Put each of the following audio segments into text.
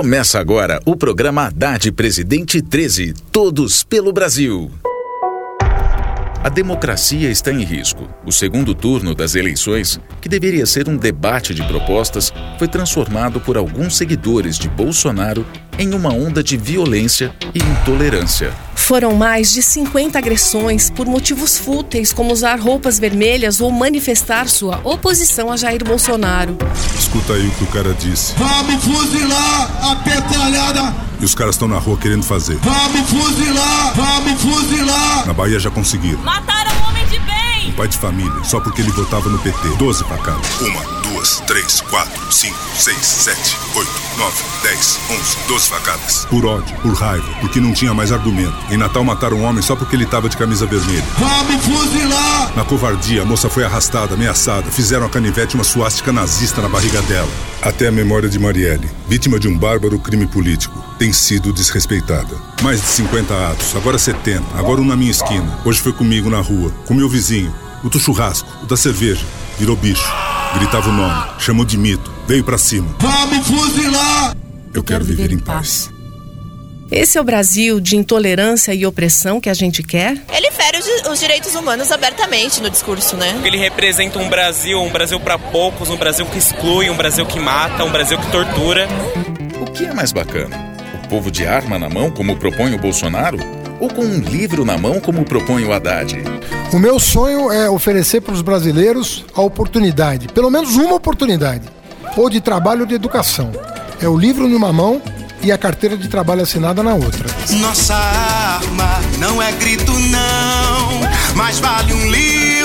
Começa agora o programa Haddad Presidente 13, Todos pelo Brasil. A democracia está em risco. O segundo turno das eleições, que deveria ser um debate de propostas, foi transformado por alguns seguidores de Bolsonaro em uma onda de violência e intolerância. Foram mais de 50 agressões por motivos fúteis, como usar roupas vermelhas ou manifestar sua oposição a Jair Bolsonaro. Escuta aí o que o cara disse. Vamos fuzilar a petralhada! E os caras estão na rua querendo fazer. Vamos fuzilar! Vamos fuzilar! Na Bahia já conseguiram. Mataram pai de família, só porque ele votava no PT. 12 facadas. Uma, duas, três, quatro, cinco, seis, sete, oito, nove, dez, onze, doze facadas. Por ódio, por raiva, porque não tinha mais argumento. Em Natal mataram um homem só porque ele tava de camisa vermelha. Vamos fuzilar! Na covardia, a moça foi arrastada, ameaçada. Fizeram a canivete uma suástica nazista na barriga dela. Até a memória de Marielle, vítima de um bárbaro crime político, tem sido desrespeitada. Mais de 50 atos, agora 70, agora um na minha esquina. Hoje foi comigo na rua, com meu vizinho, o do churrasco, o da cerveja. Virou bicho. Gritava o nome, chamou de mito, veio para cima. Vamos fuzilar! Eu quero viver em paz. Esse é o Brasil de intolerância e opressão que a gente quer? Ele fere os, os direitos humanos abertamente no discurso, né? Ele representa um Brasil, um Brasil para poucos, um Brasil que exclui, um Brasil que mata, um Brasil que tortura. O que é mais bacana? O povo de arma na mão, como propõe o Bolsonaro? Ou com um livro na mão, como propõe o Haddad? O meu sonho é oferecer para os brasileiros a oportunidade, pelo menos uma oportunidade, ou de trabalho ou de educação. É o livro numa mão e a carteira de trabalho assinada na outra. Nossa arma não é grito, não, mas vale um livro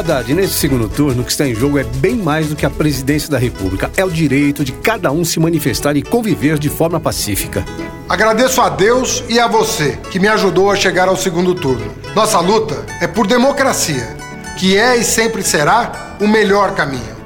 Haddad, nesse segundo turno, o que está em jogo é bem mais do que a presidência da República. É o direito de cada um se manifestar e conviver de forma pacífica. Agradeço a Deus e a você que me ajudou a chegar ao segundo turno. Nossa luta é por democracia, que é e sempre será o melhor caminho.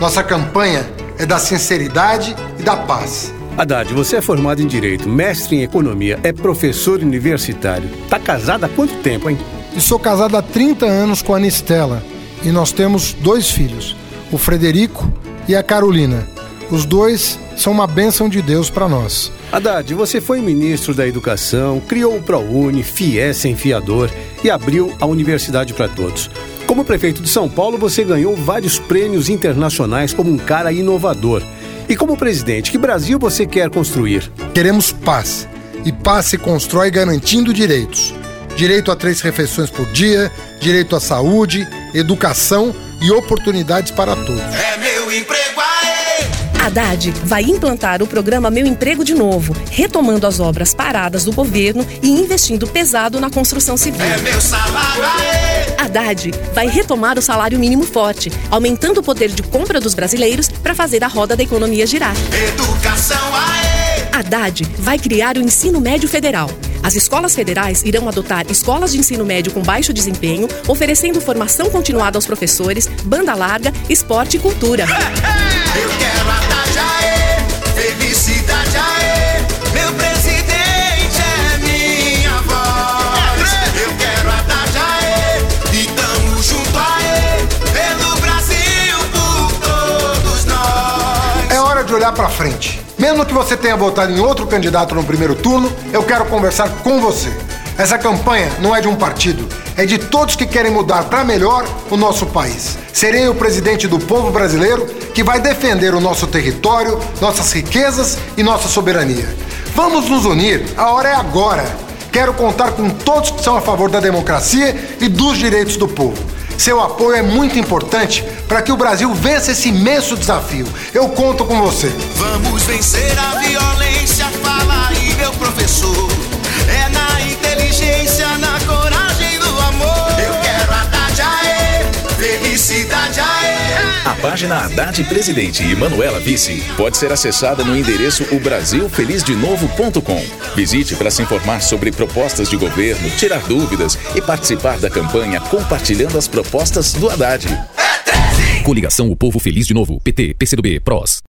Nossa campanha é da sinceridade e da paz. Haddad, você é formado em Direito, mestre em Economia, é professor universitário. Tá casado há quanto tempo, hein? E sou casado há 30 anos com a Anistela e nós temos dois filhos, o Frederico e a Carolina. Os dois são uma bênção de Deus para nós. Haddad, você foi ministro da Educação, criou o ProUni, FIES Enfiador e abriu a Universidade para Todos. Como prefeito de São Paulo, você ganhou vários prêmios internacionais como um cara inovador. E como presidente, que Brasil você quer construir? Queremos paz. E paz se constrói garantindo direitos. Direito a três refeições por dia, direito à saúde, educação e oportunidades para todos. É meu emprego aê! Haddad vai implantar o programa Meu Emprego de Novo, retomando as obras paradas do governo e investindo pesado na construção civil. É meu salário aê! Haddad vai retomar o salário mínimo forte, aumentando o poder de compra dos brasileiros para fazer a roda da economia girar. Educação aê! Haddad vai criar o ensino médio federal. As escolas federais irão adotar escolas de ensino médio com baixo desempenho, oferecendo formação continuada aos professores, banda larga, esporte e cultura. Eu quero a Tajaê, felicidade aê, meu presidente é minha voz. Eu quero a Tajaê, e tamo junto aê, pelo Brasil, por todos nós. É hora de olhar para frente. Mesmo que você tenha votado em outro candidato no primeiro turno, eu quero conversar com você. Essa campanha não é de um partido, é de todos que querem mudar para melhor o nosso país. Serei o presidente do povo brasileiro que vai defender o nosso território, nossas riquezas e nossa soberania. Vamos nos unir, a hora é agora. Quero contar com todos que são a favor da democracia e dos direitos do povo. Seu apoio é muito importante para que o Brasil vença esse imenso desafio. Eu conto com você. Vamos vencer a violência, fala aí, meu professor. É na inteligência, na coragem do amor. Eu quero a Tajaê, felicidade aê. A página Haddad Presidente e Manuela Vice pode ser acessada no endereço obrasilfelizdenovo.com. Visite para se informar sobre propostas de governo, tirar dúvidas e participar da campanha compartilhando as propostas do Haddad. É 13! Coligação O Povo Feliz de Novo. PT, PCdoB, PROS.